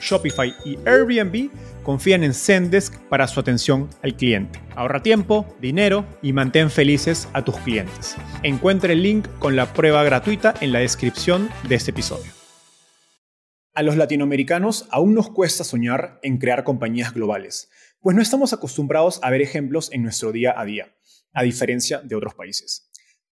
Shopify y Airbnb confían en Zendesk para su atención al cliente. Ahorra tiempo, dinero y mantén felices a tus clientes. Encuentre el link con la prueba gratuita en la descripción de este episodio. A los latinoamericanos aún nos cuesta soñar en crear compañías globales, pues no estamos acostumbrados a ver ejemplos en nuestro día a día, a diferencia de otros países.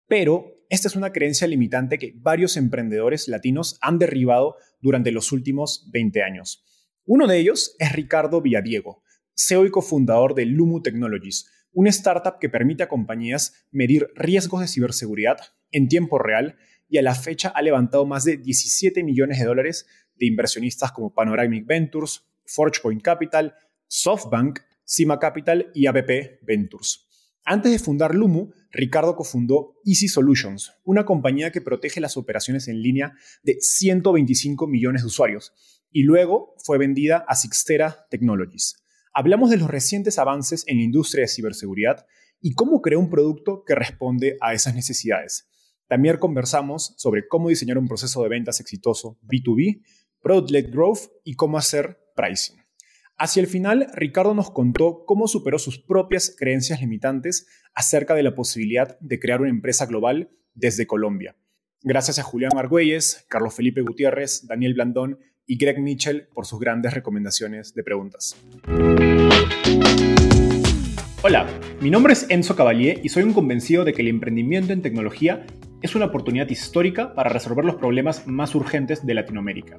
Pero esta es una creencia limitante que varios emprendedores latinos han derribado durante los últimos 20 años. Uno de ellos es Ricardo Villadiego, CEO y cofundador de Lumu Technologies, una startup que permite a compañías medir riesgos de ciberseguridad en tiempo real y a la fecha ha levantado más de 17 millones de dólares de inversionistas como Panoramic Ventures, ForgePoint Capital, SoftBank, Cima Capital y ABP Ventures. Antes de fundar Lumu, Ricardo cofundó Easy Solutions, una compañía que protege las operaciones en línea de 125 millones de usuarios y luego fue vendida a Sixtera Technologies. Hablamos de los recientes avances en la industria de ciberseguridad y cómo creó un producto que responde a esas necesidades. También conversamos sobre cómo diseñar un proceso de ventas exitoso B2B, product-led growth y cómo hacer pricing. Hacia el final, Ricardo nos contó cómo superó sus propias creencias limitantes acerca de la posibilidad de crear una empresa global desde Colombia. Gracias a Julián Argüelles, Carlos Felipe Gutiérrez, Daniel Blandón y Greg Mitchell por sus grandes recomendaciones de preguntas. Hola, mi nombre es Enzo Cavalier y soy un convencido de que el emprendimiento en tecnología es una oportunidad histórica para resolver los problemas más urgentes de Latinoamérica.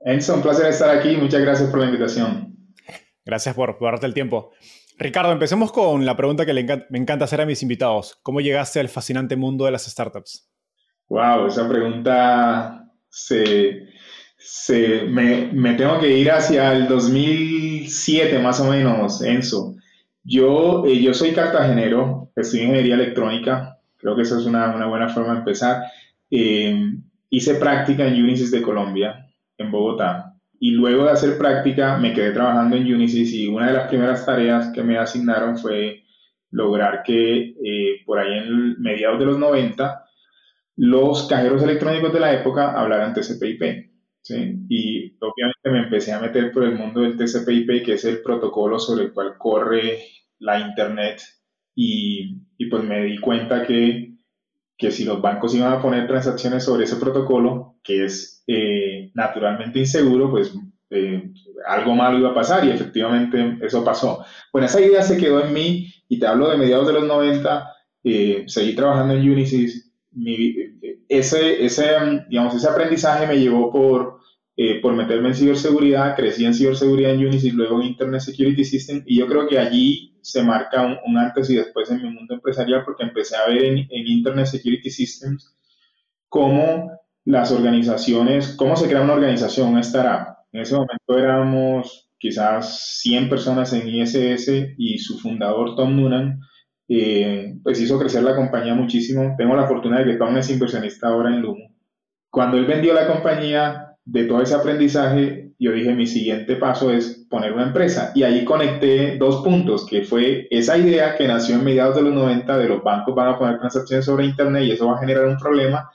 Enzo, un placer estar aquí. Muchas gracias por la invitación. Gracias por, darte el tiempo. Ricardo, empecemos con la pregunta que me encanta hacer a mis invitados. ¿Cómo llegaste al fascinante mundo de las startups? Wow, esa pregunta se, se, me, me, tengo que ir hacia el 2007 más o menos, Enzo. Yo, eh, yo soy cartagenero, estudié ingeniería electrónica, creo que esa es una, una buena forma de empezar. Eh, hice práctica en Unisys de Colombia, en Bogotá, y luego de hacer práctica me quedé trabajando en Unisys y una de las primeras tareas que me asignaron fue lograr que eh, por ahí en mediados de los 90 los cajeros electrónicos de la época hablaran TCP/IP. Y obviamente me empecé a meter por el mundo del TCP/IP, que es el protocolo sobre el cual corre la Internet, y, y pues me di cuenta que, que, si los bancos iban a poner transacciones sobre ese protocolo, que es eh, naturalmente inseguro, pues eh, algo malo iba a pasar y efectivamente eso pasó. Bueno, esa idea se quedó en mí y te hablo de mediados de los 90, eh, seguí trabajando en Unisys ese, ese, digamos, ese aprendizaje me llevó por, eh, por meterme en ciberseguridad, crecí en ciberseguridad en Unisys, luego en Internet Security System, y yo creo que allí se marca un, antes y después en mi mundo empresarial, porque empecé a ver en, en Internet Security Systems cómo las organizaciones, cómo se crea una organización, una startup. En ese momento éramos quizás 100 personas en ISS y su fundador Tom Noonan eh, pues hizo crecer la compañía muchísimo. Tengo la fortuna de que Tom es inversionista ahora en Lumo. Cuando él vendió la compañía, de todo ese aprendizaje, yo dije, mi siguiente paso es poner una empresa. Y ahí conecté dos puntos, que fue esa idea que nació en mediados de los 90 de los bancos van a poner transacciones sobre Internet y eso va a generar un problema,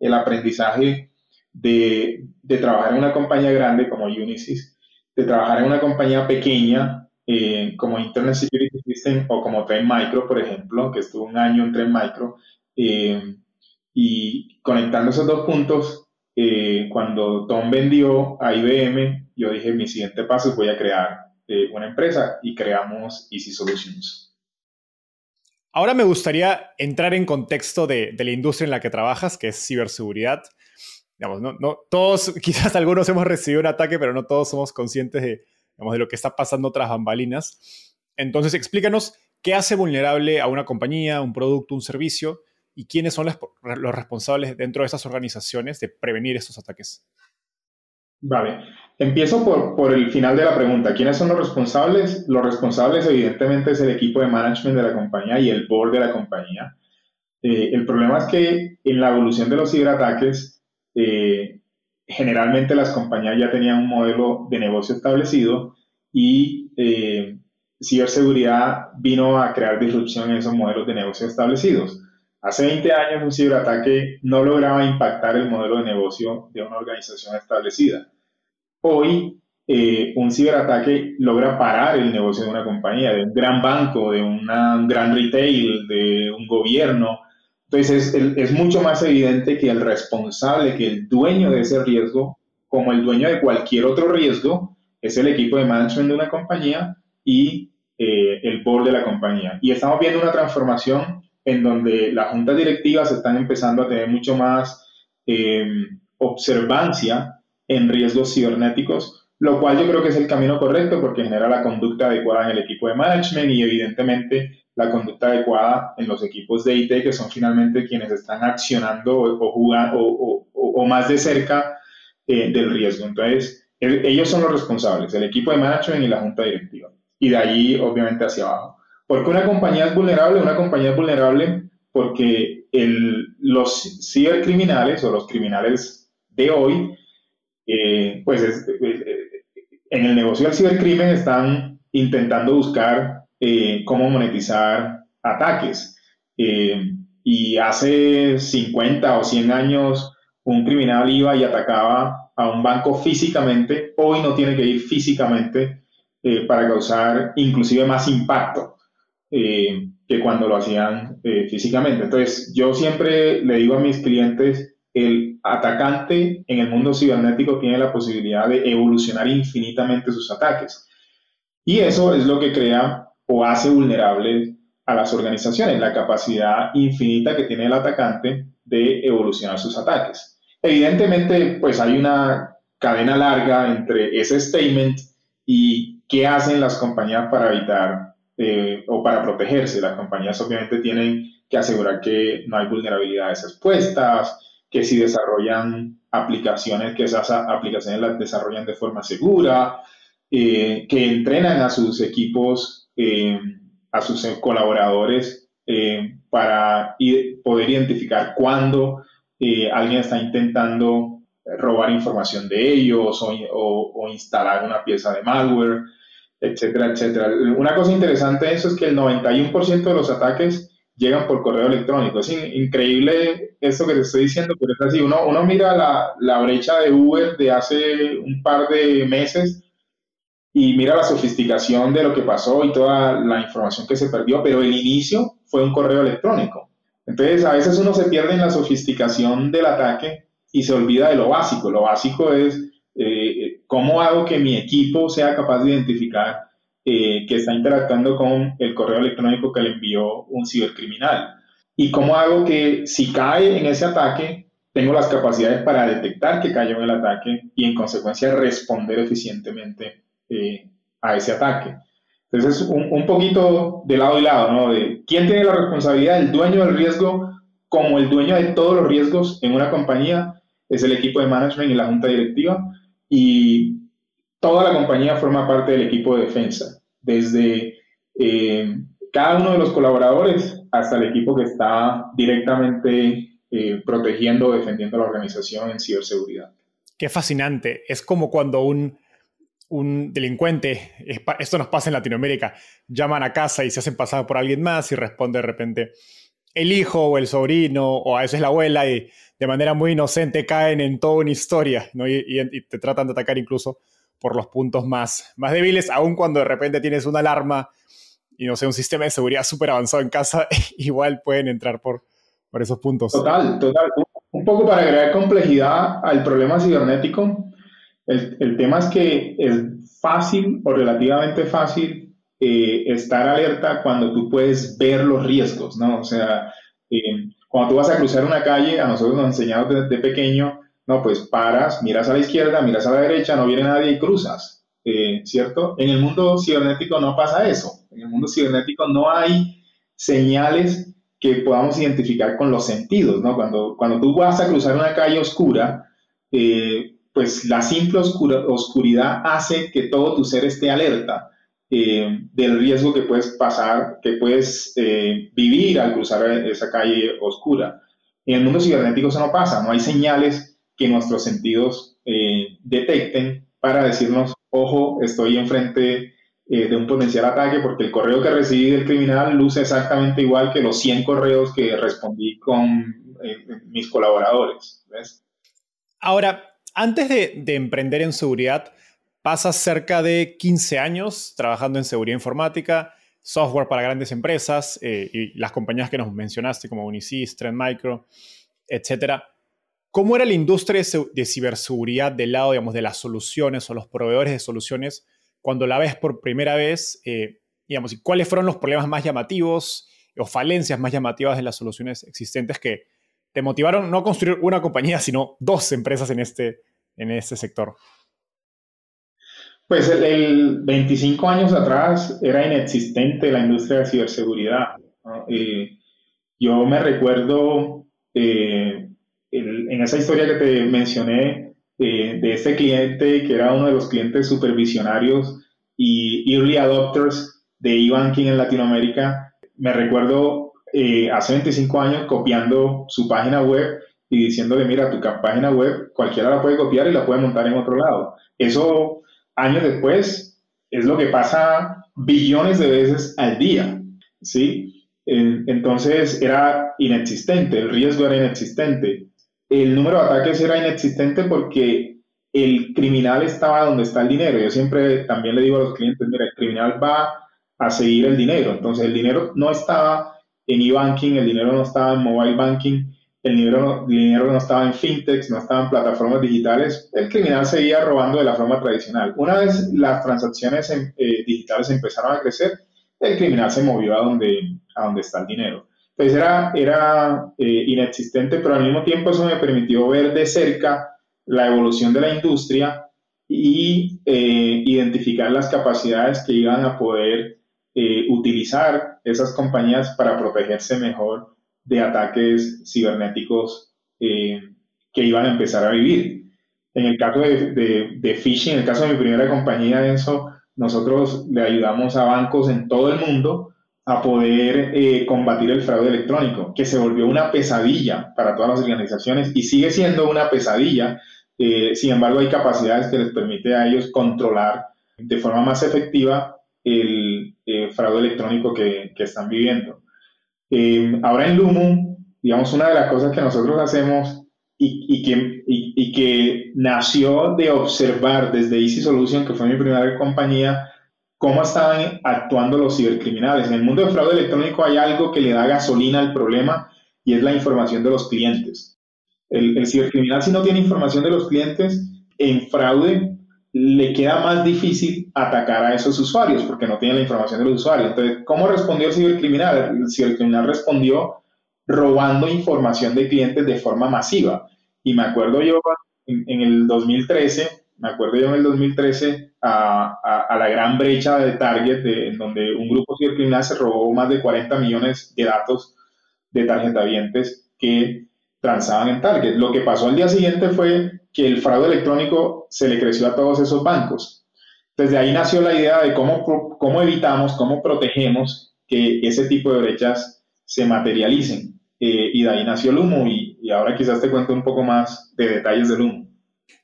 el aprendizaje de, de trabajar en una compañía grande como Unisys, de trabajar en una compañía pequeña eh, como Internet Security System o como Trend Micro, por ejemplo, que estuvo un año en Trend Micro, eh, y conectando esos dos puntos, eh, cuando Tom vendió a IBM, yo dije, mi siguiente paso es voy a crear una empresa y creamos Easy Solutions. Ahora me gustaría entrar en contexto de, de la industria en la que trabajas, que es ciberseguridad. Digamos, no, no, todos, quizás algunos hemos recibido un ataque, pero no todos somos conscientes de, de lo que está pasando tras bambalinas. Entonces, explícanos qué hace vulnerable a una compañía, un producto, un servicio y quiénes son los, responsables dentro de esas organizaciones de prevenir estos ataques. Vale, empiezo por, por, el final de la pregunta. ¿Quiénes son los responsables? Los responsables evidentemente es el equipo de management de la compañía y el board de la compañía. Eh, el problema es que en la evolución de los ciberataques, eh, generalmente las compañías ya tenían un modelo de negocio establecido y eh, ciberseguridad vino a crear disrupción en esos modelos de negocio establecidos. Hace 20 años un ciberataque no lograba impactar el modelo de negocio de una organización establecida. Hoy eh, un ciberataque logra parar el negocio de una compañía, de un gran banco, de un gran retail, de un gobierno, entonces es, mucho más evidente que el responsable, que el dueño de ese riesgo, como el dueño de cualquier otro riesgo, es el equipo de management de una compañía y eh, el board de la compañía. Y estamos viendo una transformación en donde las juntas directivas están empezando a tener mucho más em, observancia en riesgos cibernéticos, lo cual yo creo que es el camino correcto porque genera la conducta adecuada en el equipo de management y evidentemente la conducta adecuada en los equipos de IT, que son finalmente quienes están accionando o, jugando, o, más de cerca eh, del riesgo. Entonces, ellos son los responsables, el equipo de management y la junta directiva. Y de allí, obviamente, hacia abajo. ¿Por qué una compañía es vulnerable? Una compañía es vulnerable porque los cibercriminales o los criminales de hoy, eh, pues en el negocio del cibercrimen están intentando buscar eh, cómo monetizar ataques. Eh, y hace 50 o 100 años un criminal iba y atacaba a un banco físicamente, hoy no tiene que ir físicamente eh, para causar inclusive más impacto que cuando lo hacían físicamente. Entonces, yo siempre le digo a mis clientes, el atacante en el mundo cibernético tiene la posibilidad de evolucionar infinitamente sus ataques. Y eso es lo que crea o hace vulnerable a las organizaciones, la capacidad infinita que tiene el atacante de evolucionar sus ataques. Evidentemente, pues hay una cadena larga entre ese statement y qué hacen las compañías para evitar eh, o para protegerse. Las compañías obviamente tienen que asegurar que no hay vulnerabilidades expuestas, que si desarrollan aplicaciones, que esas aplicaciones las desarrollan de forma segura, eh, que entrenan a sus equipos eh, a sus colaboradores eh, para poder identificar cuándo alguien está intentando robar información de ellos o, instalar una pieza de malware, etcétera, etcétera. Una cosa interesante de eso es que el 91% de los ataques llegan por correo electrónico. Es increíble esto que te estoy diciendo, pero es así. Uno, uno mira la, la brecha de Uber de hace un par de meses y mira la sofisticación de lo que pasó y toda la información que se perdió, pero el inicio fue un correo electrónico. Entonces, a veces uno se pierde en la sofisticación del ataque y se olvida de lo básico. Lo básico es eh, cómo hago que mi equipo sea capaz de identificar eh, que está interactuando con el correo electrónico que le envió un cibercriminal. Y cómo hago que si cae en ese ataque, tengo las capacidades para detectar que cayó en el ataque y en consecuencia responder eficientemente eh, a ese ataque. Entonces, es un, un, poquito de lado y lado, ¿no? De quién tiene la responsabilidad, el dueño del riesgo, como el dueño de todos los riesgos en una compañía, es el equipo de management y la junta directiva, y toda la compañía forma parte del equipo de defensa, desde eh, cada uno de los colaboradores hasta el equipo que está directamente eh, protegiendo o defendiendo la organización en ciberseguridad. Qué fascinante. Es como cuando un un delincuente, esto nos pasa en Latinoamérica, llaman a casa y se hacen pasar por alguien más y responde de repente el hijo o el sobrino o a veces la abuela y de manera muy inocente caen en toda una historia y, te tratan de atacar incluso por los puntos más, más débiles, aun cuando de repente tienes una alarma y no sé, un sistema de seguridad súper avanzado en casa, igual pueden entrar por, por esos puntos. Total, total. Un poco para agregar complejidad al problema cibernético, el, el tema es que es fácil o relativamente fácil eh, estar alerta cuando tú puedes ver los riesgos, ¿no? O sea, eh, cuando tú vas a cruzar una calle, a nosotros nos han enseñado desde pequeño, no, pues paras, miras a la izquierda, miras a la derecha, no viene nadie y cruzas, eh, ¿cierto? En el mundo cibernético no pasa eso. En el mundo cibernético no hay señales que podamos identificar con los sentidos, ¿no? Cuando, cuando tú vas a cruzar una calle oscura, pues la simple oscuridad hace que todo tu ser esté alerta eh, del riesgo que puedes pasar, que puedes eh, vivir al cruzar esa calle oscura. En el mundo cibernético eso no pasa, no hay señales que nuestros sentidos eh, detecten para decirnos, ojo, estoy enfrente de un potencial ataque porque el correo que recibí del criminal luce exactamente igual que los 100 correos que respondí con mis colaboradores. Ahora, antes de emprender en seguridad, Pasas cerca de 15 años trabajando en seguridad informática, software para grandes empresas eh, y las compañías que nos mencionaste como Unisys, Trend Micro, etc. ¿Cómo era la industria de ciberseguridad del lado, digamos, de las soluciones o los proveedores de soluciones cuando la ves por primera vez? Eh, digamos, ¿y cuáles fueron los problemas más llamativos o falencias más llamativas de las soluciones existentes que te motivaron no a construir una compañía, sino dos empresas en este, en este sector? Pues el, 25 años atrás era inexistente la industria de ciberseguridad. Eh, yo me recuerdo eh, en esa historia que te mencioné eh, de ese cliente que era uno de los clientes supervisionarios y early adopters de e-banking en Latinoamérica. Me recuerdo hace 25 años copiando su página web y diciéndole, mira, tu página web cualquiera la puede copiar y la puede montar en otro lado. Eso años después, es lo que pasa billones de veces al día, ¿sí? Entonces era inexistente, el riesgo era inexistente. El número de ataques era inexistente porque el criminal estaba donde está el dinero. Yo siempre también le digo a los clientes, mira, el criminal va a seguir el dinero. Entonces el dinero no estaba en e-banking, el dinero no estaba en mobile banking, el dinero, dinero no estaba en fintechs, no estaba en plataformas digitales, el criminal seguía robando de la forma tradicional. Una vez las transacciones eh, digitales empezaron a crecer, el criminal se movió a donde, a donde está el dinero. Entonces era, era eh, inexistente, pero al mismo tiempo eso me permitió ver de cerca la evolución de la industria y eh, identificar las capacidades que iban a poder utilizar esas compañías para protegerse mejor de ataques cibernéticos eh, que iban a empezar a vivir. En el caso de, de, phishing, en el caso de mi primera compañía, eso, nosotros le ayudamos a bancos en todo el mundo a poder eh, combatir el fraude electrónico, que se volvió una pesadilla para todas las organizaciones y sigue siendo una pesadilla. Eh, sin embargo, hay capacidades que les permite a ellos controlar de forma más efectiva el fraude electrónico que están viviendo. Eh, ahora en Lumo, digamos, una de las cosas que nosotros hacemos y, que, y, que nació de observar desde Easy Solution, que fue mi primera compañía, cómo estaban actuando los cibercriminales. En el mundo del fraude electrónico hay algo que le da gasolina al problema y es la información de los clientes. El, el cibercriminal si no tiene información de los clientes, en fraude le queda más difícil atacar a esos usuarios porque no tiene la información de los usuarios. Entonces, ¿cómo respondió el cibercriminal? El cibercriminal respondió robando información de clientes de forma masiva. Y me acuerdo yo en, el 2013, me acuerdo yo en el 2013 a, a, la gran brecha de Target, en donde un grupo cibercriminal se robó más de 40 millones de datos de tarjetavientes que transaban en Target. Lo que pasó al día siguiente fue que el fraude electrónico se le creció a todos esos bancos. Desde ahí nació la idea de cómo, cómo evitamos, cómo protegemos que ese tipo de brechas se materialicen. Eh, y de ahí nació el humo y, ahora quizás te cuento un poco más de detalles del humo.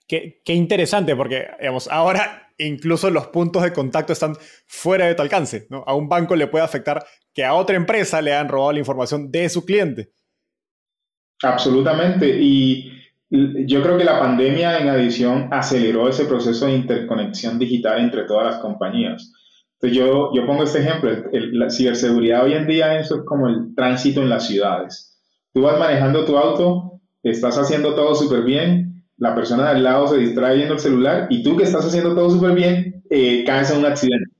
Qué, qué, interesante, porque digamos, ahora incluso los puntos de contacto están fuera de tu alcance. ¿no? A un banco le puede afectar que a otra empresa le han robado la información de su cliente. Absolutamente. Y yo creo que la pandemia, en adición, aceleró ese proceso de interconexión digital entre todas las compañías. Entonces, yo, yo pongo este ejemplo. la ciberseguridad hoy en día eso es como el tránsito en las ciudades. Tú vas manejando tu auto, estás haciendo todo súper bien, la persona de al lado se distrae viendo el celular y tú que estás haciendo todo súper bien, eh, caes en un accidente.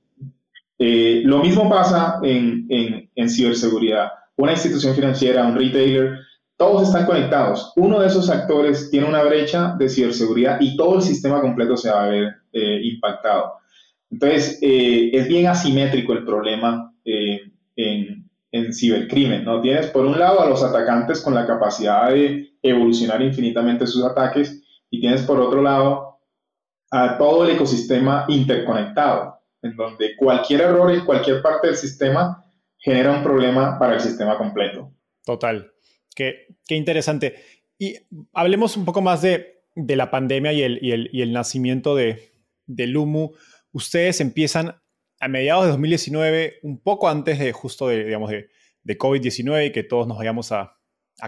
Eh, lo mismo pasa en, en, en ciberseguridad. Una institución financiera, un retailer, todos están conectados. Uno de esos actores tiene una brecha de ciberseguridad y todo el sistema completo se va a ver eh, impactado. Entonces, eh, es bien asimétrico el problema eh, en, en, cibercrimen, ¿no? Tienes por un lado a los atacantes con la capacidad de evolucionar infinitamente sus ataques y tienes por otro lado a todo el ecosistema interconectado, en donde cualquier error en cualquier parte del sistema genera un problema para el sistema completo. Total. Qué, interesante. Y hablemos un poco más de, la pandemia y el, y el, nacimiento de, del Lumu. Ustedes empiezan a mediados de 2019, un poco antes de justo de, digamos, de, COVID-19 y que todos nos vayamos a,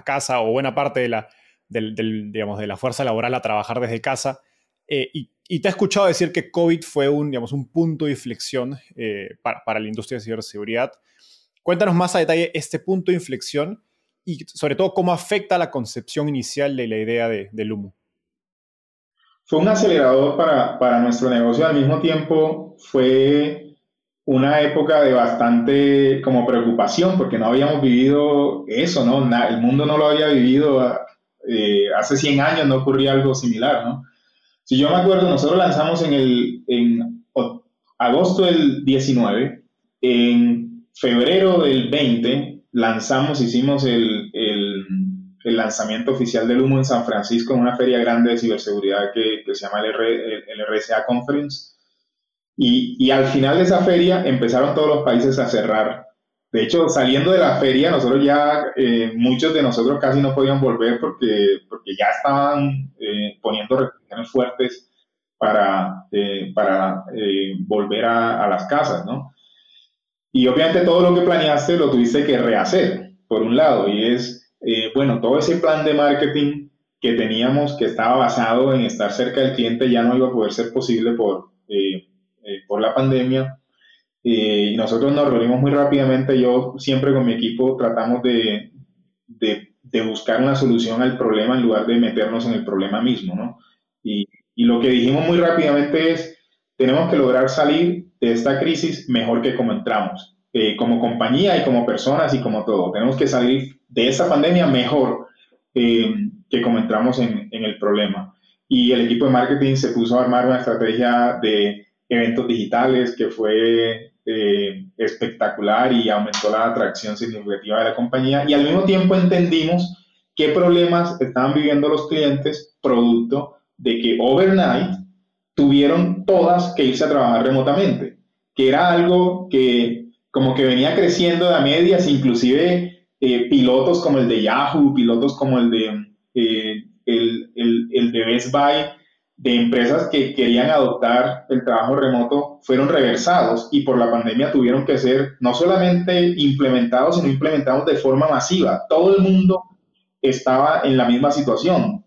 casa o buena parte de la, digamos, de la fuerza laboral a trabajar desde casa. Eh, y, te he escuchado decir que COVID fue un, digamos, un punto de inflexión eh, para, para, la industria de ciberseguridad. Cuéntanos más a detalle este punto de inflexión y sobre todo cómo afecta la concepción inicial de la idea de, del humo. Fue un acelerador para, para nuestro negocio, al mismo tiempo fue una época de bastante como preocupación porque no habíamos vivido eso, ¿no? el mundo no lo había vivido, eh, hace 100 años no ocurría algo similar, ¿no? Si yo me acuerdo, nosotros lanzamos en, el, en agosto del 19, en febrero del 20 lanzamos, hicimos el, el, el, lanzamiento oficial del humo en San Francisco en una feria grande de ciberseguridad que, que se llama el, el, RSA Conference. Y, y, al final de esa feria empezaron todos los países a cerrar. De hecho, saliendo de la feria, nosotros ya, eh, muchos de nosotros casi no podían volver porque, porque ya estaban eh, poniendo restricciones fuertes para, eh, para volver a, a, las casas, ¿no? Y obviamente todo lo que planeaste lo tuviste que rehacer, por un lado, y es, eh, bueno, todo ese plan de marketing que teníamos, que estaba basado en estar cerca del cliente, ya no iba a poder ser posible por, eh, eh, por la pandemia. y nosotros nos reunimos muy rápidamente, yo siempre con mi equipo tratamos de, de, buscar una solución al problema en lugar de meternos en el problema mismo, ¿no? Y, y lo que dijimos muy rápidamente es, tenemos que lograr salir de esta crisis mejor que como entramos, eh, como compañía y como personas y como todo. Tenemos que salir de esta pandemia mejor eh, que como entramos en, en, el problema. Y el equipo de marketing se puso a armar una estrategia de eventos digitales que fue eh, espectacular y aumentó la atracción significativa de la compañía. Y al mismo tiempo entendimos qué problemas estaban viviendo los clientes producto de que overnight tuvieron todas que irse a trabajar remotamente, que era algo que como que venía creciendo de a medias, inclusive eh, pilotos como el de Yahoo, pilotos como el de, eh, el, de Best Buy, de empresas que querían adoptar el trabajo remoto fueron reversados y por la pandemia tuvieron que ser no solamente implementados, sino implementados de forma masiva. Todo el mundo estaba en la misma situación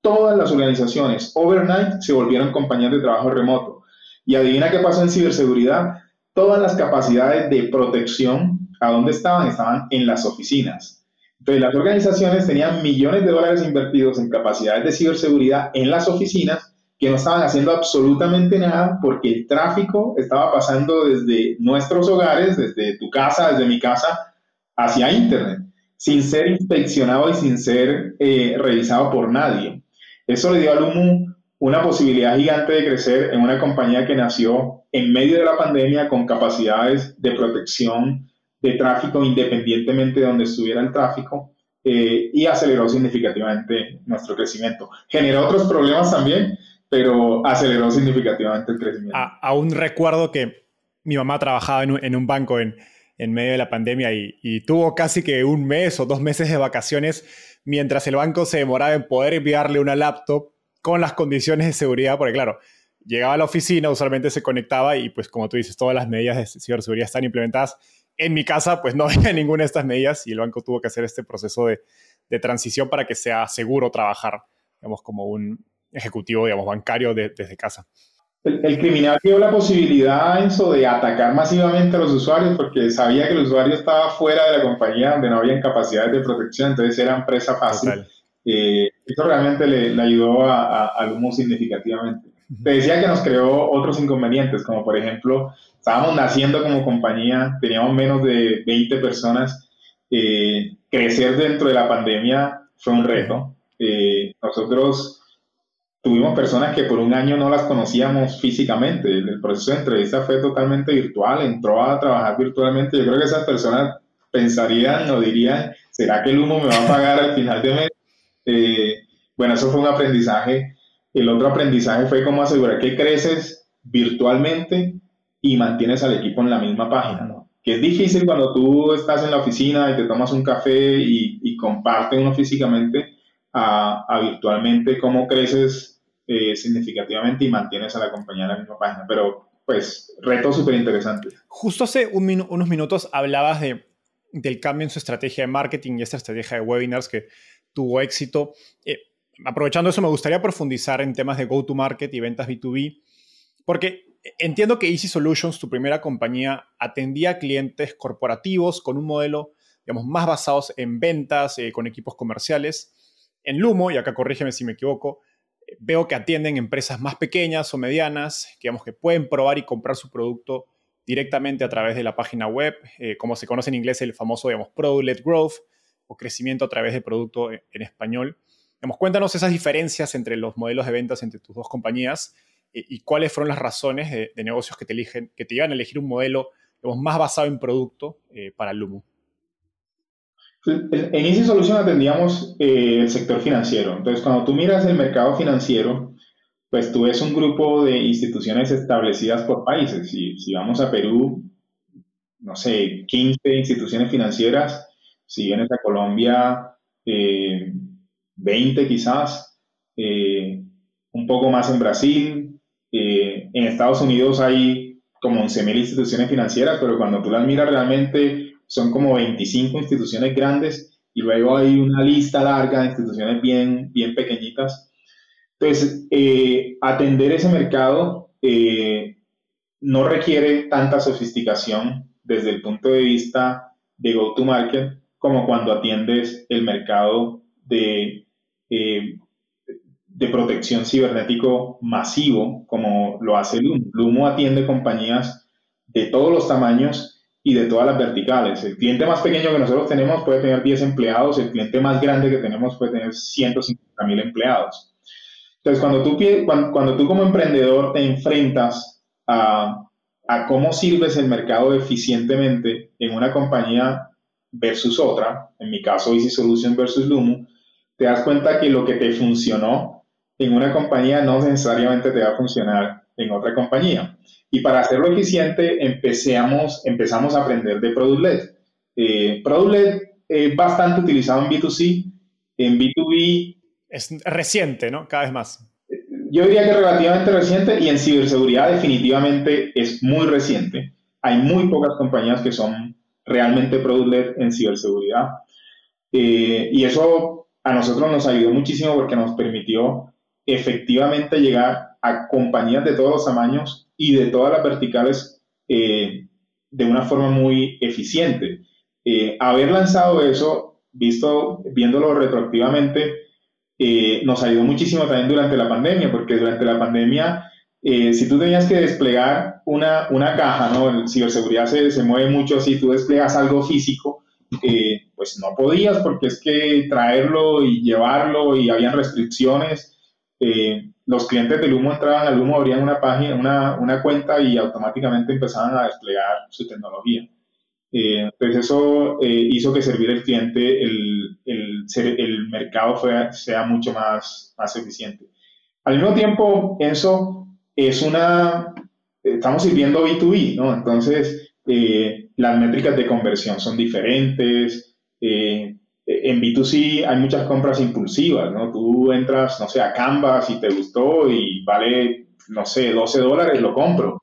todas las organizaciones overnight se volvieron compañías de trabajo remoto. Y adivina qué pasó en ciberseguridad. Todas las capacidades de protección, ¿a dónde estaban? Estaban en las oficinas. Entonces las organizaciones tenían millones de dólares invertidos en capacidades de ciberseguridad en las oficinas que no estaban haciendo absolutamente nada porque el tráfico estaba pasando desde nuestros hogares, desde tu casa, desde mi casa, hacia Internet, sin ser inspeccionado y sin ser eh, revisado por nadie. Eso le dio al Humo una posibilidad gigante de crecer en una compañía que nació en medio de la pandemia con capacidades de protección de tráfico independientemente de donde estuviera el tráfico eh, y aceleró significativamente nuestro crecimiento. Generó otros problemas también, pero aceleró significativamente el crecimiento. aún recuerdo que mi mamá trabajaba en un, banco en, medio de la pandemia y tuvo casi que un mes o dos meses de vacaciones mientras el banco se demoraba en poder enviarle una laptop con las condiciones de seguridad, porque claro, llegaba a la oficina, usualmente se conectaba y pues como tú dices, todas las medidas de ciberseguridad están implementadas. En mi casa pues no había ninguna de estas medidas y el banco tuvo que hacer este proceso de, de transición para que sea seguro trabajar, digamos, como un ejecutivo, digamos, bancario desde casa. El, criminal dio la posibilidad, Enzo, de atacar masivamente a los usuarios porque sabía que el usuario estaba fuera de la compañía donde no había capacidades de protección, entonces era presa fácil. Eh, eso realmente le, ayudó a, al humo significativamente. Te decía que nos creó otros inconvenientes, como por ejemplo, estábamos naciendo como compañía, teníamos menos de 20 personas. Eh, crecer dentro de la pandemia fue un reto. Eh, nosotros tuvimos personas que por un año no las conocíamos físicamente. El proceso de entrevista fue totalmente virtual, entró a trabajar virtualmente. Yo creo que esas personas pensarían o dirían, ¿será que el humo me va a pagar al final de mes? Eh, bueno, eso fue un aprendizaje. El otro aprendizaje fue cómo asegurar que creces virtualmente y mantienes al equipo en la misma página, ¿no? Que es difícil cuando tú estás en la oficina y te tomas un café y, y compartes uno físicamente a, a virtualmente cómo creces eh, significativamente y mantienes a la compañía en la misma página. Pero, pues, reto súper interesante. Justo hace unos minutos hablabas de, del cambio en su estrategia de marketing y esta estrategia de webinars que tuvo éxito. Eh, aprovechando eso, me gustaría profundizar en temas de go-to-market y ventas B2B, porque entiendo que Easy Solutions, tu primera compañía, atendía a clientes corporativos con un modelo, digamos, más basados en ventas, eh, con equipos comerciales. En Lumo, y acá corrígeme si me equivoco, eh, veo que atienden empresas más pequeñas o medianas, digamos, que pueden probar y comprar su producto directamente a través de la página web, como se conoce en inglés el famoso, digamos, Product-led Growth, o crecimiento a través de producto en, español. cuéntanos esas diferencias entre los modelos de ventas entre tus dos compañías y, cuáles fueron las razones de, negocios que te, que llevan a elegir un modelo más basado en producto eh, para Lumo. En Easy Solution atendíamos eh, el sector financiero. Entonces, cuando tú miras el mercado financiero, pues tú ves un grupo de instituciones establecidas por países. Si, si vamos a Perú, no sé, 15 instituciones financieras si vienes a Colombia, 20 eh, quizás, eh, un poco más en Brasil. Eh, en Estados Unidos hay como 11.000 instituciones financieras, pero cuando tú las miras realmente son como 25 instituciones grandes y luego hay una lista larga de instituciones bien, bien pequeñitas. Entonces, atender ese mercado no requiere tanta sofisticación desde el punto de vista de go-to-market, como cuando atiendes el mercado de, eh, de protección cibernético masivo, como lo hace Lumo. Lumo atiende compañías de todos los tamaños y de todas las verticales. El cliente más pequeño que nosotros tenemos puede tener 10 empleados, el cliente más grande que tenemos puede tener 150 mil empleados. Entonces, cuando tú, cuando, tú como emprendedor te enfrentas a, a cómo sirves el mercado eficientemente en una compañía versus otra, en mi caso Easy Solution versus Lumo, te das cuenta que lo que te funcionó en una compañía no necesariamente te va a funcionar en otra compañía. Y para hacerlo eficiente empezamos, empezamos a aprender de Product Led. Eh, Product Led es bastante utilizado en B2C, en B2B... Es reciente, ¿no? Cada vez más. Yo diría que relativamente reciente y en ciberseguridad definitivamente es muy reciente. Hay muy pocas compañías que son realmente product en ciberseguridad. Eh, y eso a nosotros nos ayudó muchísimo porque nos permitió efectivamente llegar a compañías de todos los tamaños y de todas las verticales eh, de una forma muy eficiente. Eh, haber lanzado eso, visto, viéndolo retroactivamente, nos ayudó muchísimo también durante la pandemia, porque durante la pandemia eh, si tú tenías que desplegar una, una caja, ¿no? En ciberseguridad se, se mueve mucho si tú desplegas algo físico, eh, pues no podías porque es que traerlo y llevarlo y habían restricciones. Eh, los clientes del humo entraban al humo, abrían una página, una, una cuenta y automáticamente empezaban a desplegar su tecnología. entonces eso hizo que servir al cliente, el, el, el mercado fue, sea mucho más, más eficiente. Al mismo tiempo, eso es una, estamos sirviendo B2B, ¿no? Entonces, eh, las métricas de conversión son diferentes. Eh, en B2C hay muchas compras impulsivas, ¿no? Tú entras, no sé, a Canvas y te gustó y vale no sé, 12 dólares, lo compro.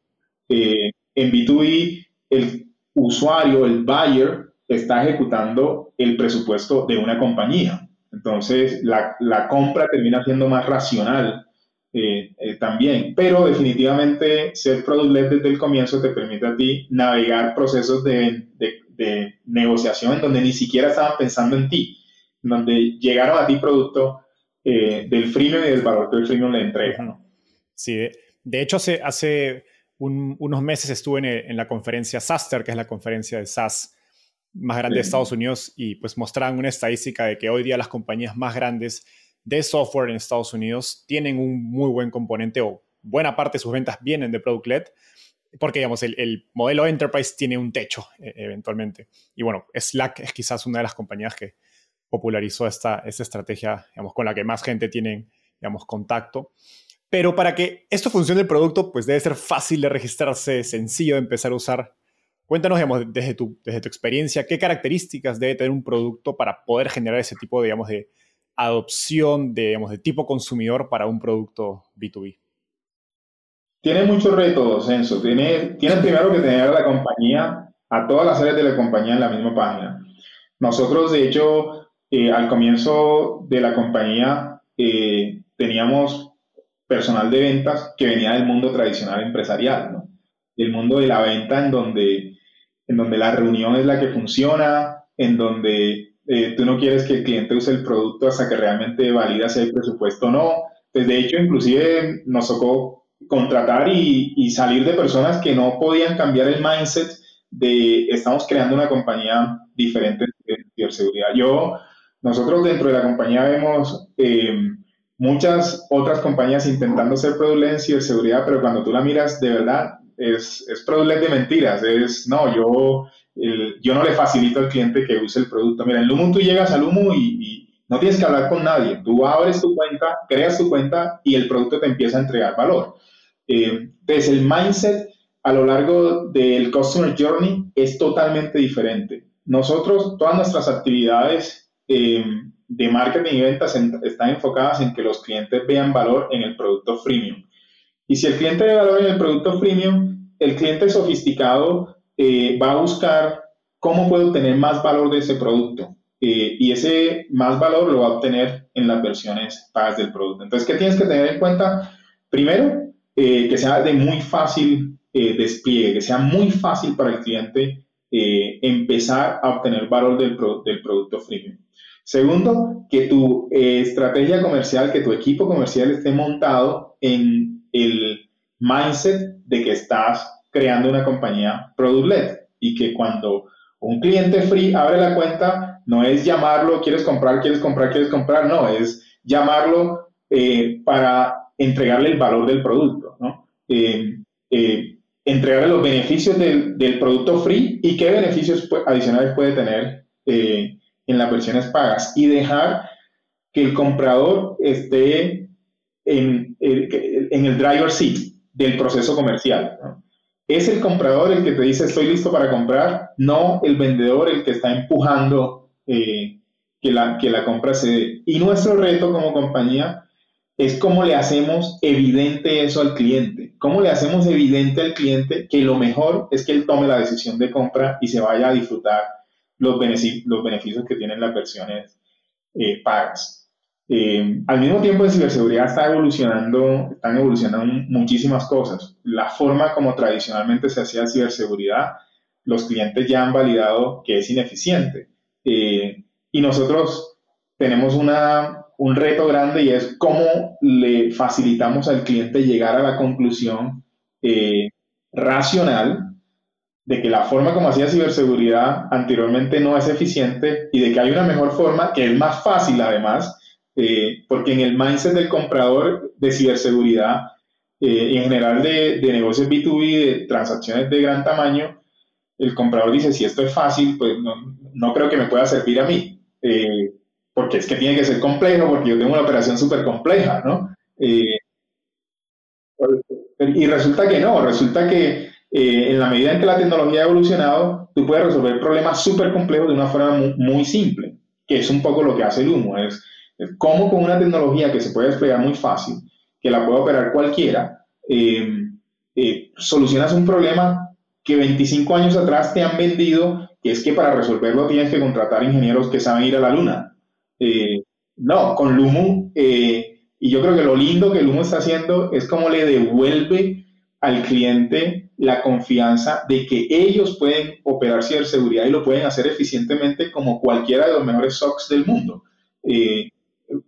Eh, en B2B, el usuario, el buyer, está ejecutando el presupuesto de una compañía. Entonces, la, la compra termina siendo más racional eh, eh, también. Pero definitivamente ser product desde el comienzo te permite a ti navegar procesos de, de, de negociación en donde ni siquiera estaban pensando en ti, donde llegaron a ti producto eh, del freemium y del valor que el freemium le entrega. Sí, de, hecho hace, hace unos meses estuve en, en, la conferencia SASTER, que es la conferencia de SaaS más grande de Estados Unidos, y pues mostraban una estadística de que hoy día las compañías más grandes de software en Estados Unidos tienen un muy buen componente o buena parte de sus ventas vienen de product led, porque digamos, el, modelo enterprise tiene un techo e, eventualmente. Y bueno, Slack es quizás una de las compañías que popularizó esta, esta estrategia, digamos, con la que más gente tiene, digamos, contacto. Pero para que esto funcione el producto, pues debe ser fácil de registrarse, sencillo de empezar a usar. Cuéntanos, digamos, desde tu, experiencia, qué características debe tener un producto para poder generar ese tipo, digamos, de adopción de, digamos, de tipo consumidor para un producto B2B. Tiene muchos retos, Enzo. Tiene, tiene primero que tener a la compañía, a todas las áreas de la compañía en la misma página. Nosotros, de hecho, eh, al comienzo de la compañía eh, teníamos personal de ventas que venía del mundo tradicional empresarial, ¿no? del mundo de la venta en donde, en donde la reunión es la que funciona, en donde eh, tú no quieres que el cliente use el producto hasta que realmente valida si hay presupuesto o no. Pues de hecho, inclusive nos tocó contratar y, y, salir de personas que no podían cambiar el mindset de estamos creando una compañía diferente de ciberseguridad. Yo, nosotros dentro de la compañía vemos eh, muchas otras compañías intentando ser product en ciberseguridad, pero cuando tú la miras de verdad, es, es product de mentiras. Es, no, yo yo no le facilito al cliente que use el producto. Mira, en Lumo tú llegas al Lumo y, no tienes que hablar con nadie. Tú abres tu cuenta, creas tu cuenta y el producto te empieza a entregar valor. Eh, entonces, el mindset a lo largo del Customer Journey es totalmente diferente. Nosotros, todas nuestras actividades eh, de marketing y ventas están enfocadas en que los clientes vean valor en el producto freemium. Y si el cliente ve valor en el producto freemium, el cliente sofisticado eh, va a buscar cómo puede obtener más valor de ese producto. Eh, y ese más valor lo va a obtener en las versiones pagas del producto. Entonces, ¿qué tienes que tener en cuenta? Primero, eh, que sea de muy fácil despliegue, que sea muy fácil para el cliente empezar a obtener valor del, del producto freemium. Segundo, que tu estrategia comercial, que tu equipo comercial esté montado en el mindset de que estás creando una compañía product-led y que cuando un cliente free abre la cuenta, no es llamarlo, quieres comprar, quieres comprar, quieres comprar, no, es llamarlo eh, para entregarle el valor del producto. Eh, eh, entregarle los beneficios del, producto free y qué beneficios adicionales puede tener en las versiones pagas y dejar que el comprador esté en, el driver seat del proceso comercial. Es el comprador el que te dice estoy listo para comprar, no el vendedor el que está empujando eh, que, la, que la compra se dé. Y nuestro reto como compañía es cómo le hacemos evidente eso al cliente. ¿Cómo le hacemos evidente al cliente que lo mejor es que él tome la decisión de compra y se vaya a disfrutar los, beneficios, que tienen las versiones eh, pagas? Eh, al mismo tiempo, en ciberseguridad está evolucionando, están evolucionando muchísimas cosas. La forma como tradicionalmente se hacía ciberseguridad, los clientes ya han validado que es ineficiente. Eh, y nosotros tenemos una, un reto grande y es cómo le facilitamos al cliente llegar a la conclusión eh, racional de que la forma como hacía ciberseguridad anteriormente no es eficiente y de que hay una mejor forma que es más fácil además eh, porque en el mindset del comprador de ciberseguridad eh, en general de, de, negocios B2B, de transacciones de gran tamaño, el comprador dice, si esto es fácil, pues no, no creo que me pueda servir a mí, eh, porque es que tiene que ser complejo, porque yo tengo una operación súper compleja, ¿no? y resulta que no, resulta que en la medida en que la tecnología ha evolucionado, tú puedes resolver problemas súper complejos de una forma muy, simple, que es un poco lo que hace el humo, es cómo con una tecnología que se puede desplegar muy fácil, que la puede operar cualquiera, solucionas un problema que 25 años atrás te han vendido, que es que para resolverlo tienes que contratar ingenieros que saben ir a la luna. no, con Lumu, y yo creo que lo lindo que Lumu está haciendo es cómo le devuelve al cliente la confianza de que ellos pueden operar ciberseguridad y lo pueden hacer eficientemente como cualquiera de los mejores SOCs del mundo, eh,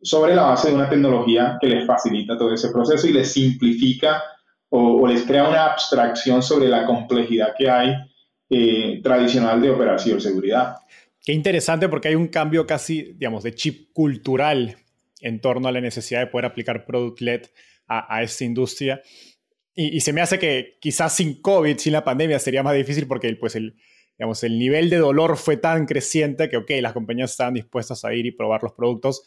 sobre la base de una tecnología que les facilita todo ese proceso y les simplifica o, les crea una abstracción sobre la complejidad que hay eh, tradicional de operar ciberseguridad. Qué interesante porque hay un cambio casi, digamos, de chip cultural en torno a la necesidad de poder aplicar Product-led a, a esta industria. Y, se me hace que quizás sin COVID, sin la pandemia, sería más difícil porque pues el, digamos, el nivel de dolor fue tan creciente que, ok, las compañías estaban dispuestas a ir y probar los productos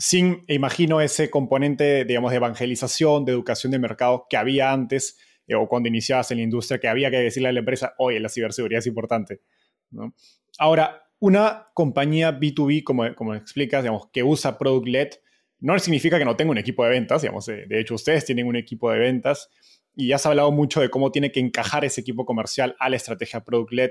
sin, imagino, ese componente, digamos, de evangelización, de educación de mercado que había antes eh, o cuando iniciabas en la industria, que había que decirle a la empresa, oye, la ciberseguridad es importante. Ahora, una compañía B2B, como, como explicas, digamos, que usa Product-led, no significa que no tenga un equipo de ventas, digamos, de hecho ustedes tienen un equipo de ventas y ya has hablado mucho de cómo tiene que encajar ese equipo comercial a la estrategia product-led.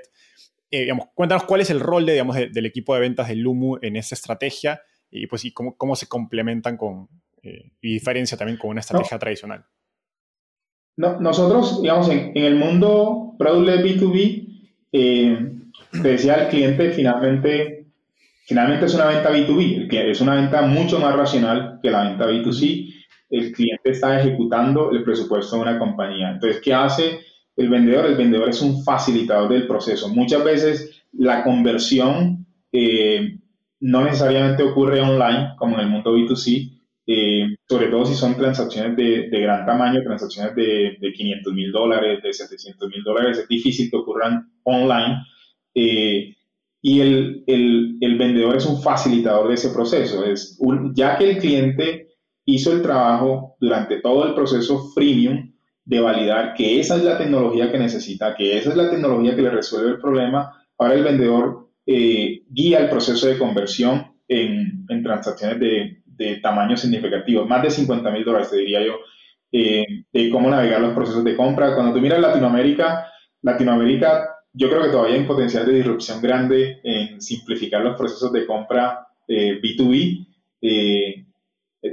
Eh, digamos, cuéntanos cuál es el rol de, digamos, del equipo de ventas de Lumu en esa estrategia y, pues, y cómo, cómo se complementan con, eh, y diferencia también con una estrategia tradicional. No, nosotros, digamos, en, el mundo product-led B2B, eh, te decía, el cliente finalmente Finalmente es una venta B2B, es una venta mucho más racional que la venta B2C. El cliente está ejecutando el presupuesto de una compañía. Entonces, ¿qué hace el vendedor? El vendedor es un facilitador del proceso. Muchas veces la conversión eh, no necesariamente ocurre online, como en el mundo B2C, eh, sobre todo si son transacciones de, gran tamaño, transacciones de, de 500 mil dólares, de 700 mil dólares, es difícil que ocurran online. Eh, y el, el, el, vendedor es un facilitador de ese proceso. Es ya que el cliente hizo el trabajo durante todo el proceso freemium de validar que esa es la tecnología que necesita, que esa es la tecnología que le resuelve el problema, ahora el vendedor eh, guía el proceso de conversión en, transacciones de, tamaño significativo, más de 50 mil dólares, te diría yo, eh, de cómo navegar los procesos de compra. Cuando tú miras Latinoamérica, Latinoamérica yo creo que todavía hay un potencial de disrupción grande en simplificar los procesos de compra B2B. Eh, eh,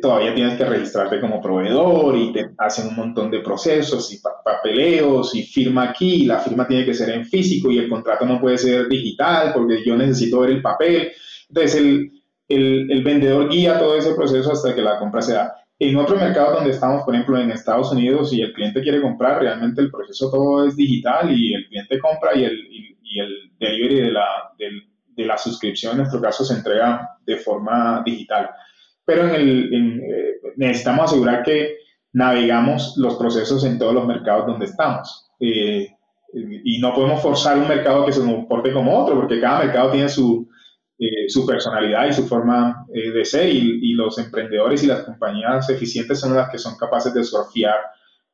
todavía tienes que registrarte como proveedor y te hacen un montón de procesos y papeleos y firma aquí, y la firma tiene que ser en físico y el contrato no puede ser digital porque yo necesito ver el papel. Entonces el, el, el vendedor guía todo ese proceso hasta que la compra se da. En otros mercados donde estamos, por ejemplo, en Estados Unidos, si el cliente quiere comprar, realmente el proceso todo es digital y el cliente compra y el, y, el delivery de la, de, la, suscripción, en nuestro caso, se entrega de forma digital. Pero en el, eh, necesitamos asegurar que navegamos los procesos en todos los mercados donde estamos. Eh, y no podemos forzar un mercado que se comporte como otro, porque cada mercado tiene su, eh, su personalidad y su forma eh, de ser y, los emprendedores y las compañías eficientes son las que son capaces de surfear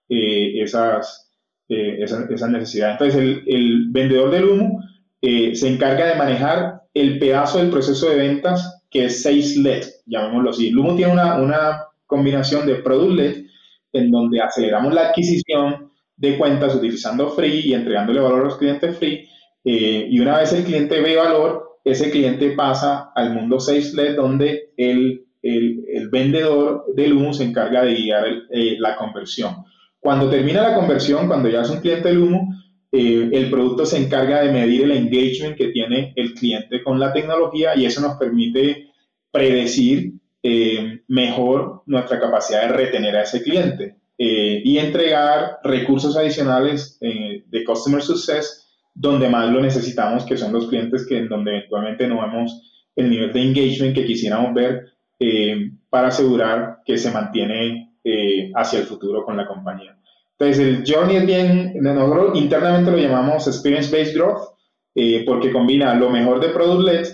eh, esas, esas, necesidades. Entonces el, el vendedor del humo se encarga de manejar el pedazo del proceso de ventas que es sales-led, llamémoslo así. El humo tiene una, una combinación de product-led en donde aceleramos la adquisición de cuentas utilizando free y entregándole valor a los clientes free. y una vez el cliente ve valor, ese cliente pasa al mundo sales donde el, el, vendedor del humo se encarga de guiar eh, la conversión. Cuando termina la conversión, cuando ya es un cliente del humo, eh, el producto se encarga de medir el engagement que tiene el cliente con la tecnología y eso nos permite predecir eh, mejor nuestra capacidad de retener a ese cliente y entregar recursos adicionales de Customer Success donde más lo necesitamos, que son los clientes que en donde eventualmente no vemos el nivel de engagement que quisiéramos ver eh, para asegurar que se mantiene eh, hacia el futuro con la compañía. Entonces, el journey es bien, nosotros internamente lo llamamos experience-based growth, eh, porque combina lo mejor de product-led,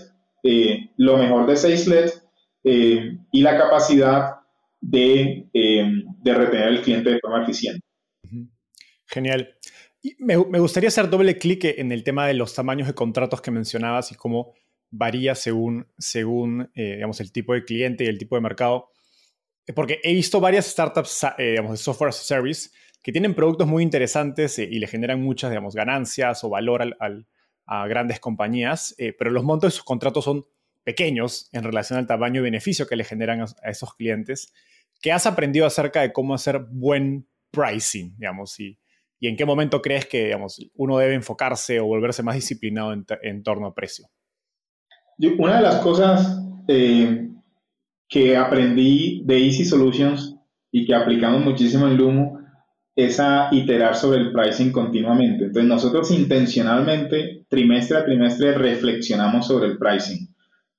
lo mejor de sales-led y la capacidad de, de retener al cliente de forma eficiente. Genial. Me, gustaría hacer doble clic en el tema de los tamaños de contratos que mencionabas y cómo varía según, según eh, digamos, el tipo de cliente y el tipo de mercado. Porque he visto varias startups eh, digamos, de software as a service que tienen productos muy interesantes y le generan muchas, digamos, ganancias o valor a grandes compañías, pero los montos de sus contratos son pequeños en relación al tamaño y beneficio que le generan a, esos clientes. ¿Qué has aprendido acerca de cómo hacer buen pricing, digamos, y, y en qué momento crees que, digamos, uno debe enfocarse o volverse más disciplinado en, torno a precio? Una de las cosas eh, que aprendí de Easy Solutions y que aplicamos muchísimo en Lumo es a iterar sobre el pricing continuamente. Entonces nosotros intencionalmente, trimestre a trimestre, reflexionamos sobre el pricing.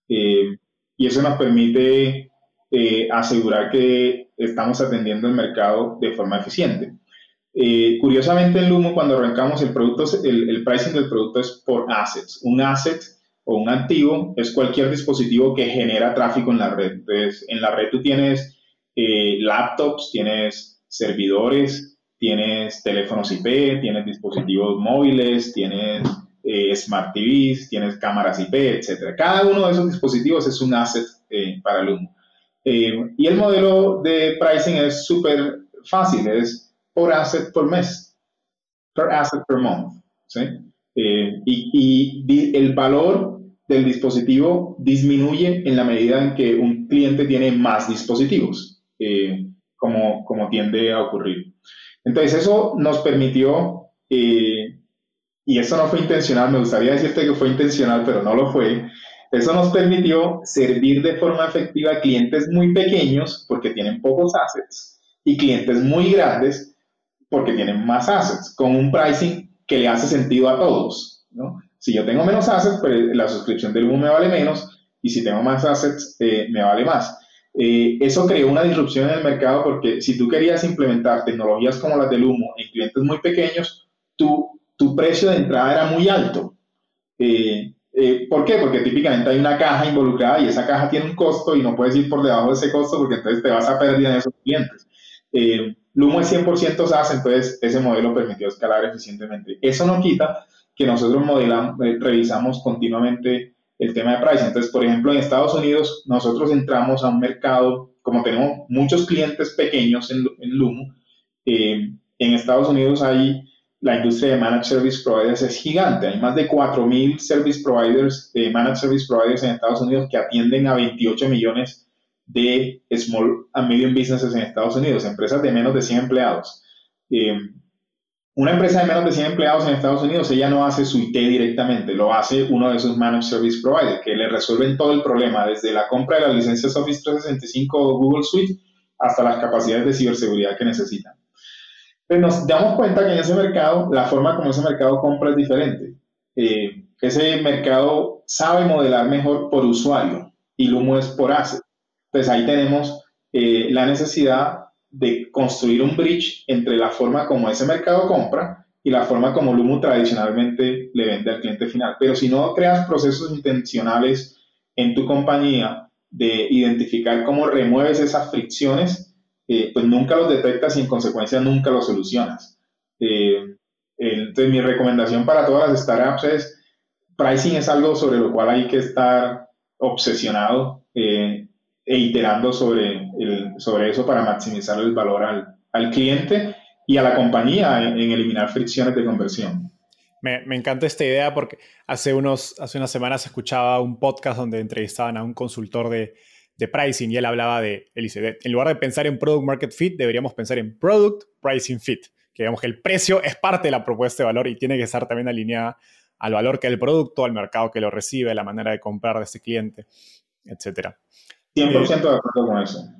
Eh, y eso nos permite eh, asegurar que estamos atendiendo el mercado de forma eficiente. Eh, curiosamente en Lumo cuando arrancamos el producto, el, pricing del producto es por assets. Un asset o un activo es cualquier dispositivo que genera tráfico en la red. Entonces, en la red tú tienes laptops, tienes servidores, tienes teléfonos IP, tienes dispositivos móviles, tienes eh, Smart TVs, tienes cámaras IP, etc. Cada uno de esos dispositivos es un asset eh, para el humo. Eh, y el modelo de pricing es súper fácil, es por asset por mes, per asset per month. Y, y, el valor del dispositivo disminuye en la medida en que un cliente tiene más dispositivos, como, como tiende a ocurrir. Entonces eso nos permitió y eso no fue intencional, me gustaría decirte que fue intencional, pero no lo fue. Eso nos permitió servir de forma efectiva a clientes muy pequeños porque tienen pocos assets y clientes muy grandes porque tienen más assets, con un pricing que le hace sentido a todos. ¿no? Si yo tengo menos assets, pues la suscripción del Humo me vale menos y si tengo más assets, eh, me vale más. Eh, eso creó una disrupción en el mercado porque si tú querías implementar tecnologías como las del humo en clientes muy pequeños, tú tu precio de entrada era muy alto. Eh, eh, ¿Por qué? Porque típicamente hay una caja involucrada y esa caja tiene un costo y no puedes ir por debajo de ese costo porque entonces te vas a perder en esos clientes. Eh, Lumo es 100% SaaS, entonces ese modelo permitió escalar eficientemente. Eso no quita que nosotros modelamos, revisamos continuamente el tema de pricing. Entonces, por ejemplo, en Estados Unidos nosotros entramos a un mercado, como tenemos muchos clientes pequeños en, en Lumo, en Estados Unidos hay la industria de Managed Service Providers es gigante. Hay más de 4.000 service providers, eh, Managed Service Providers en Estados Unidos que atienden a 28 millones de small and medium businesses en Estados Unidos, empresas de menos de 100 empleados. Eh, una empresa de menos de 100 empleados en Estados Unidos, ella no hace su IT directamente, lo hace uno de esos Managed Service Providers que le resuelven todo el problema, desde la compra de las licencias Office 365 o Google Suite hasta las capacidades de ciberseguridad que necesitan. Pero nos damos cuenta que en ese mercado, la forma como ese mercado compra es diferente. Eh, ese mercado sabe modelar mejor por usuario y Lumo es por asset. Entonces ahí tenemos eh, la necesidad de construir un bridge entre la forma como ese mercado compra y la forma como Lumo tradicionalmente le vende al cliente final. Pero si no creas procesos intencionales en tu compañía de identificar cómo remueves esas fricciones, eh, pues nunca los detectas y en consecuencia nunca los solucionas. Eh, entonces mi recomendación para todas las startups es, pricing es algo sobre lo cual hay que estar obsesionado eh, e iterando sobre, el, sobre eso para maximizar el valor al, al cliente y a la compañía en, en eliminar fricciones de conversión. Me, me, encanta esta idea porque hace, unos, hace unas semanas escuchaba un podcast donde entrevistaban a un consultor de, de pricing y él hablaba de, él dice, en lugar de pensar en product market fit, deberíamos pensar en product pricing fit, que digamos que el precio es parte de la propuesta de valor y tiene que estar también alineada al valor que el producto, al mercado que lo recibe, la manera de comprar de ese cliente, etc. 100% de acuerdo con eso.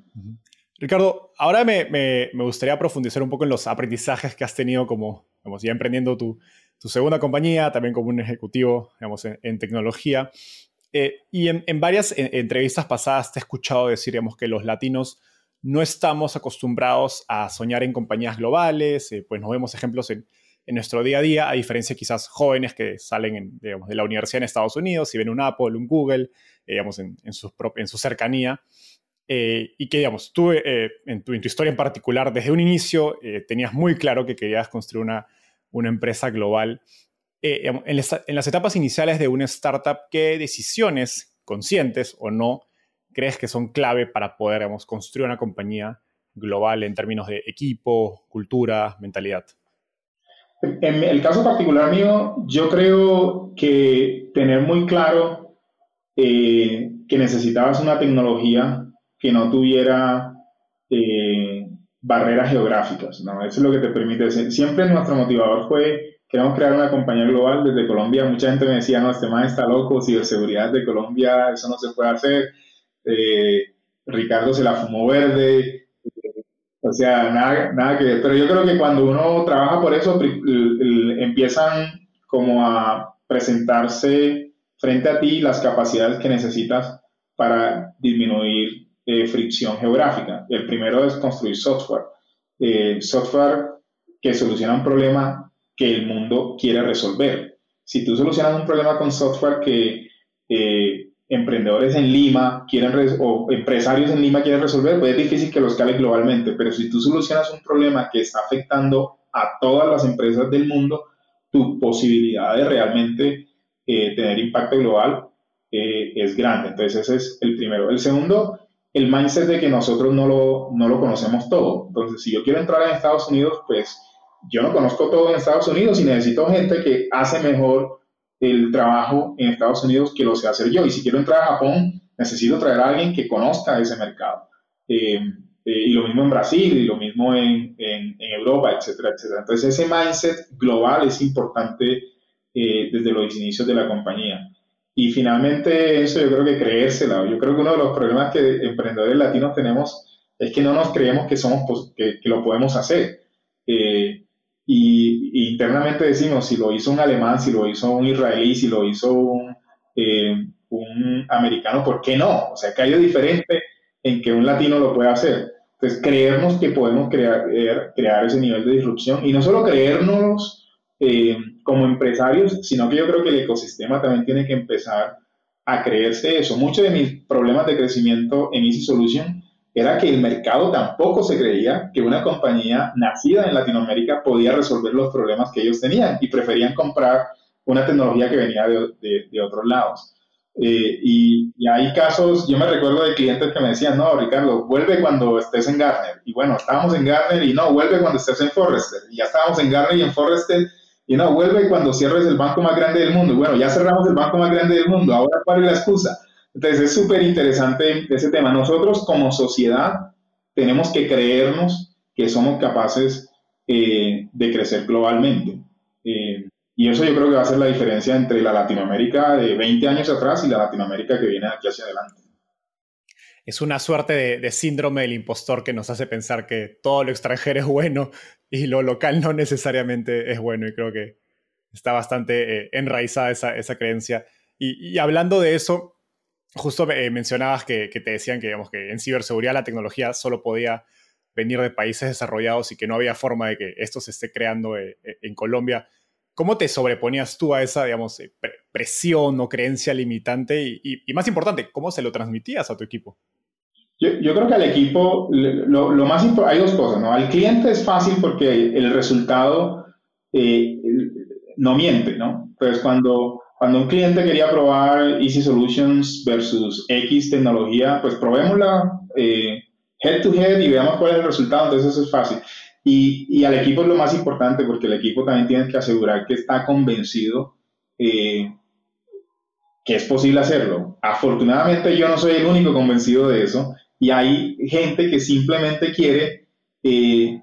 Ricardo, ahora me, me, me, gustaría profundizar un poco en los aprendizajes que has tenido como, digamos, ya emprendiendo tu, tu segunda compañía, también como un ejecutivo, digamos, en, en tecnología. Eh, y en, varias eh, entrevistas pasadas te he escuchado decir, que los latinos no estamos acostumbrados a soñar en compañías globales, eh, pues nos vemos ejemplos en, nuestro día a día, a diferencia quizás jóvenes que salen de la universidad en Estados Unidos y ven un Apple, un Google, digamos, en, su, en su cercanía. Y que, digamos, tú en tu, historia en particular, desde un inicio, tenías muy claro que querías construir una, una empresa global. Eh, en, las etapas iniciales de una startup, ¿qué decisiones, conscientes o no, crees que son clave para poder construir una compañía global en términos de equipo, cultura, mentalidad? En el caso particular mío, yo creo que tener muy claro eh, que necesitabas una tecnología que no tuviera eh, barreras geográficas, ¿no? Eso es lo que te permite. Siempre nuestro motivador fue, queremos crear una compañía global desde Colombia. Mucha gente me decía, no, este man está loco, ciberseguridad de Colombia, eso no se puede hacer. Eh, Ricardo se la fumó verde, o sea, nada, nada que ver. Pero yo creo que cuando uno trabaja por eso, empiezan como a presentarse frente a ti las capacidades que necesitas para disminuir eh, fricción geográfica. El primero es construir software. Eh, software que soluciona un problema que el mundo quiere resolver. Si tú solucionas un problema con software que eh, emprendedores en Lima quieren o empresarios en Lima quieren resolver, pues es difícil que lo escale globalmente, pero si tú solucionas un problema que está afectando a todas las empresas del mundo, tu posibilidad de realmente eh, tener impacto global eh, es grande. Entonces ese es el primero. El segundo, el mindset de que nosotros no lo, no lo conocemos todo. Entonces si yo quiero entrar en Estados Unidos, pues yo no conozco todo en Estados Unidos y necesito gente que hace mejor el trabajo en Estados Unidos que lo sé hacer yo. Y si quiero entrar a Japón, necesito traer a alguien que conozca ese mercado. Eh, eh, y lo mismo en Brasil, y lo mismo en, en, Europa, etcétera, etcétera. Entonces ese mindset global es importante eh, desde los inicios de la compañía. Y finalmente eso yo creo que creérsela. Yo creo que uno de los problemas que emprendedores latinos tenemos es que no nos creemos que, somos, que, que lo podemos hacer. Y, internamente decimos, si lo hizo un alemán, si lo hizo un israelí, si lo hizo un, eh, un americano, ¿por qué no? O sea, que hay diferente en que un latino lo pueda hacer. Entonces, creernos que podemos crear, crear ese nivel de disrupción y no solo creernos eh, como empresarios, sino que yo creo que el ecosistema también tiene que empezar a creerse eso. Muchos de mis problemas de crecimiento en Easy Solution era que el mercado tampoco se creía que una compañía nacida en Latinoamérica podía resolver los problemas que ellos tenían y preferían comprar una tecnología que venía de, de, otros lados. Eh, y, y, hay casos, yo me recuerdo de clientes que me decían, no, Ricardo, vuelve cuando estés en Gartner. Y bueno, estábamos en Gartner y no, vuelve cuando estés en Forrester. Y ya estábamos en Gartner y en Forrester y no, vuelve cuando cierres el banco más grande del mundo. Bueno, ya cerramos el banco más grande del mundo, ahora cuál es la excusa. Entonces es súper interesante ese tema. Nosotros como sociedad tenemos que creernos que somos capaces eh, de crecer globalmente. Eh, y eso yo creo que va a ser la diferencia entre la Latinoamérica de 20 años atrás y la Latinoamérica que viene aquí hacia adelante. Es una suerte de, síndrome del impostor que nos hace pensar que todo lo extranjero es bueno y lo local no necesariamente es bueno. Y creo que está bastante eh, enraizada esa, creencia. y, hablando de eso, justo eh, mencionabas que, te decían que, digamos, que en ciberseguridad la tecnología solo podía venir de países desarrollados y que no había forma de que esto se esté creando eh, en Colombia. ¿Cómo te sobreponías tú a esa, digamos, presión o creencia limitante? Y, más importante, ¿cómo se lo transmitías a tu equipo? Yo, creo que al equipo, lo, más hay dos cosas, ¿no? Al cliente es fácil porque el resultado no miente, ¿no? Entonces, cuando cuando un cliente quería probar Easy Solutions versus X tecnología, pues probémosla eh, head to head y veamos cuál es el resultado, entonces eso es fácil. Y, y, al equipo es lo más importante porque el equipo también tiene que asegurar que está convencido eh, que es posible hacerlo. Afortunadamente yo no soy el único convencido de eso y hay gente que simplemente quiere eh,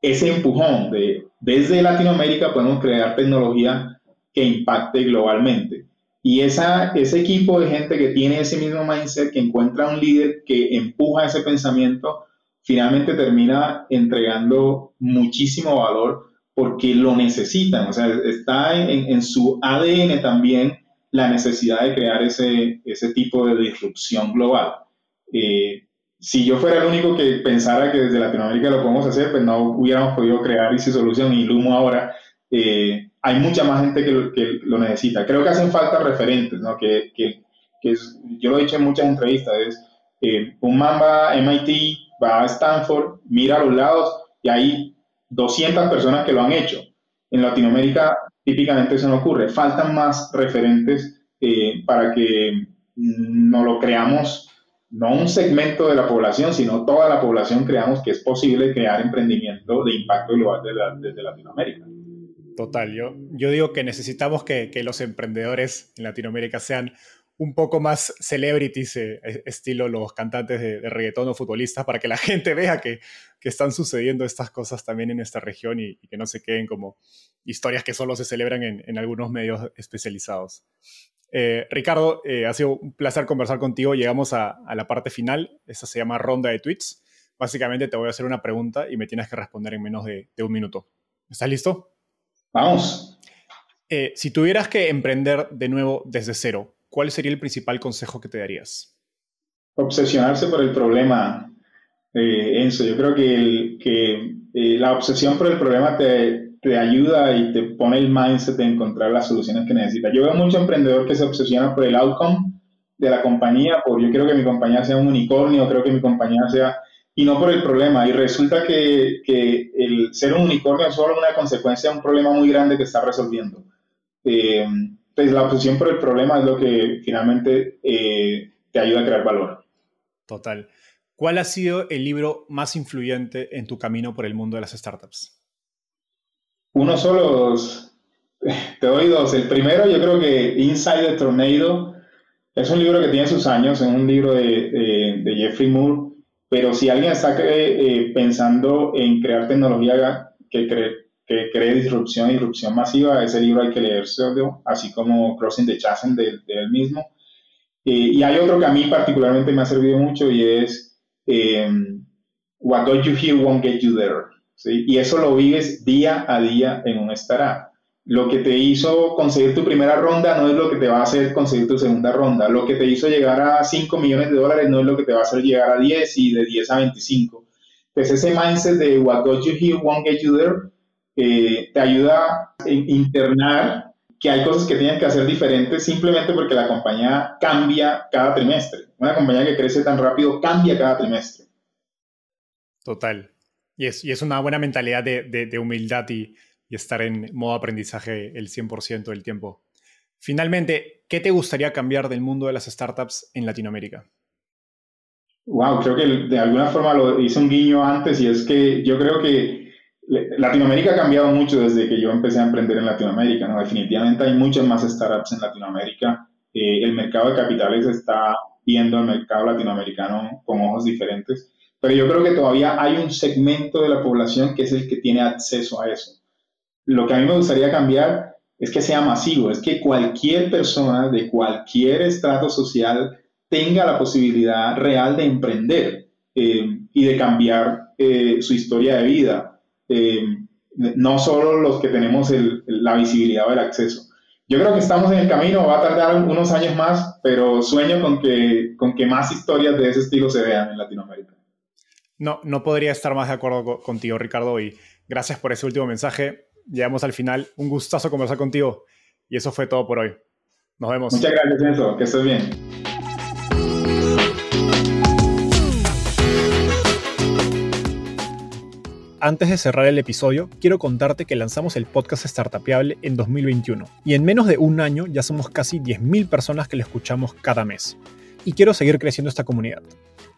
ese empujón de desde Latinoamérica podemos crear tecnología que impacte globalmente. Y esa, ese equipo de gente que tiene ese mismo mindset, que encuentra un líder que empuja ese pensamiento, finalmente termina entregando muchísimo valor porque lo necesitan. O sea, está en, en su ADN también la necesidad de crear ese, ese tipo de disrupción global. Eh, si yo fuera el único que pensara que desde Latinoamérica lo podemos hacer, pues no hubiéramos podido crear esa solución y Lumo ahora. Eh, hay mucha más gente que, que, lo necesita. Creo que hacen falta referentes, ¿no? Que, que, que yo lo he dicho en muchas entrevistas, es eh, un man va a MIT, va a Stanford, mira a los lados y hay 200 personas que lo han hecho. En Latinoamérica típicamente eso no ocurre. Faltan más referentes eh, para que no lo creamos no un segmento de la población, sino toda la población creamos que es posible crear emprendimiento de impacto global desde, Latinoamérica. Total, yo, yo digo que necesitamos que, que los emprendedores en Latinoamérica sean un poco más celebrities, eh, estilo los cantantes de, reggaetón o futbolistas, para que la gente vea que, están sucediendo estas cosas también en esta región y, que no se queden como historias que solo se celebran en, algunos medios especializados. Eh, Ricardo, eh, ha sido un placer conversar contigo. Llegamos a, la parte final. Esta se llama ronda de tweets. Básicamente te voy a hacer una pregunta y me tienes que responder en menos de, de un minuto. ¿Estás listo? Vamos. si tuvieras que emprender de nuevo desde cero, ¿cuál sería el principal consejo que te darías? Obsesionarse por el problema, eh, Enzo. Yo creo que, eh, la obsesión por el problema te, ayuda y te pone el mindset de encontrar las soluciones que necesitas. Yo veo mucho emprendedor que se obsesiona por el outcome de la compañía, por yo quiero que mi compañía sea un unicornio, creo que mi compañía sea, y no por el problema. Y resulta que, el ser un unicornio es solo una consecuencia de un problema muy grande que está resolviendo. Eh, pues la obsesión por el problema es lo que finalmente eh, te ayuda a crear valor. Total. ¿Cuál ha sido el libro más influyente en tu camino por el mundo de las startups? Uno solo, te doy dos. El primero, yo creo que Inside the Tornado es un libro que tiene sus años, es un libro de, Jeffrey Moore, pero si alguien está eh, pensando en crear tecnología que, cree, que cree disrupción disrupción masiva. Ese libro hay que leerse, así como Crossing the Chasm de, él mismo. Eh, y hay otro que a mí particularmente me ha servido mucho y es What Don't You Hear Won't Get You There. Y eso lo vives día a día en un startup. Lo que te hizo conseguir tu primera ronda no es lo que te va a hacer conseguir tu segunda ronda. Lo que te hizo llegar a 5 millones de dólares no es lo que te va a hacer llegar a 10 y de 10 a 25. Pues ese mindset de What Don't You Hear Won't Get You There te ayuda a internar que hay cosas que tienes que hacer diferentes simplemente porque la compañía cambia cada trimestre. Una compañía que crece tan rápido cambia cada trimestre. Total. Y es, una buena mentalidad de, humildad y, y, estar en modo aprendizaje el 100% del tiempo. Finalmente, ¿qué te gustaría cambiar del mundo de las startups en Latinoamérica? Wow, creo que de alguna forma lo hice un guiño antes y es que yo creo que Latinoamérica ha cambiado mucho desde que yo empecé a emprender en Latinoamérica, ¿no? Definitivamente hay muchas más startups en Latinoamérica. Eh, el mercado de capitales está viendo el mercado latinoamericano con ojos diferentes, pero yo creo que todavía hay un segmento de la población que es el que tiene acceso a eso. Lo que a mí me gustaría cambiar es que sea masivo, es que cualquier persona de cualquier estrato social tenga la posibilidad real de emprender eh, y de cambiar eh, su historia de vida eh, no solo los que tenemos la visibilidad o el acceso. Yo creo que estamos en el camino, va a tardar unos años más, pero sueño con que, con que más historias de ese estilo se vean en Latinoamérica. No, no podría estar más de acuerdo contigo, Ricardo, y gracias por ese último mensaje. Llegamos al final. Un gustazo conversar contigo. Y eso fue todo por hoy. Nos vemos. Muchas gracias, Enzo. Que estés bien. Antes de cerrar el episodio, quiero contarte que lanzamos el podcast Startupiable en 2021 y en menos de un año ya somos casi 10.000 personas que lo escuchamos cada mes. Y quiero seguir creciendo esta comunidad.